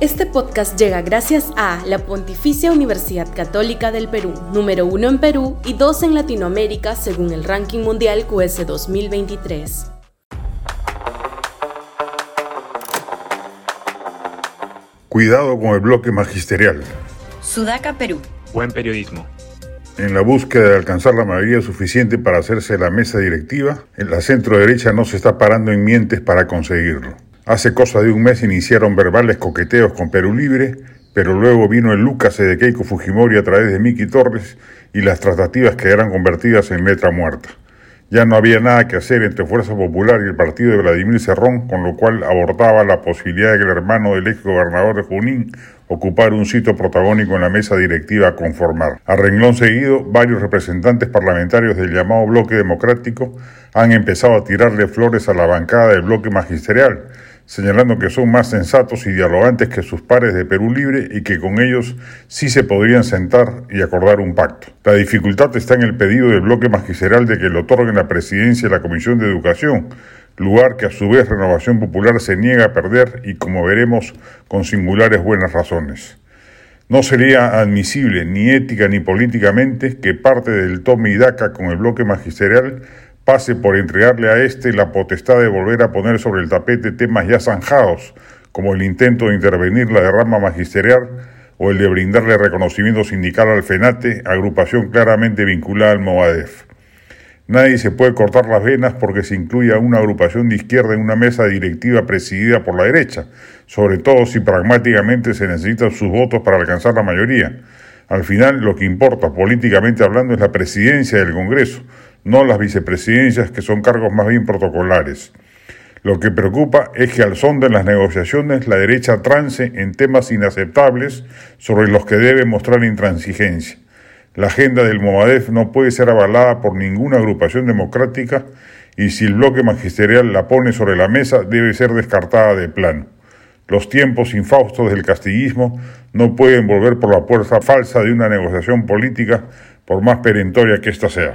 Este podcast llega gracias a la Pontificia Universidad Católica del Perú, número uno en Perú y dos en Latinoamérica según el ranking mundial QS 2023. Cuidado con el bloque magisterial. Sudaca, Perú. Buen periodismo. En la búsqueda de alcanzar la mayoría suficiente para hacerse la mesa directiva, la centro derecha no se está parando en mientes para conseguirlo. Hace cosa de un mes iniciaron verbales coqueteos con Perú Libre, pero luego vino el Lucas de Keiko Fujimori a través de Miki Torres y las tratativas quedaron convertidas en letra muerta. Ya no había nada que hacer entre Fuerza Popular y el partido de Vladimir Cerrón, con lo cual abortaba la posibilidad de que el hermano del ex gobernador de Junín ocupara un sitio protagónico en la mesa directiva a conformar. A renglón seguido, varios representantes parlamentarios del llamado bloque democrático han empezado a tirarle flores a la bancada del bloque magisterial, señalando que son más sensatos y dialogantes que sus pares de Perú Libre y que con ellos sí se podrían sentar y acordar un pacto. La dificultad está en el pedido del bloque magisterial de que le otorguen la presidencia de la Comisión de Educación, lugar que a su vez Renovación Popular se niega a perder y como veremos con singulares buenas razones. No sería admisible ni ética ni políticamente que parte del tome y daca con el bloque magisterial pase por entregarle a éste la potestad de volver a poner sobre el tapete temas ya zanjados, como el intento de intervenir la derrama magisterial o el de brindarle reconocimiento sindical al FENATE, agrupación claramente vinculada al Movadef. Nadie se puede cortar las venas porque se incluye a una agrupación de izquierda en una mesa directiva presidida por la derecha, sobre todo si pragmáticamente se necesitan sus votos para alcanzar la mayoría. Al final, lo que importa políticamente hablando es la presidencia del Congreso, no las vicepresidencias, que son cargos más bien protocolares. Lo que preocupa es que al son de las negociaciones la derecha trance en temas inaceptables sobre los que debe mostrar intransigencia. La agenda del Movadef no puede ser avalada por ninguna agrupación democrática y si el bloque magisterial la pone sobre la mesa debe ser descartada de plano. Los tiempos infaustos del castillismo no pueden volver por la puerta falsa de una negociación política por más perentoria que ésta sea.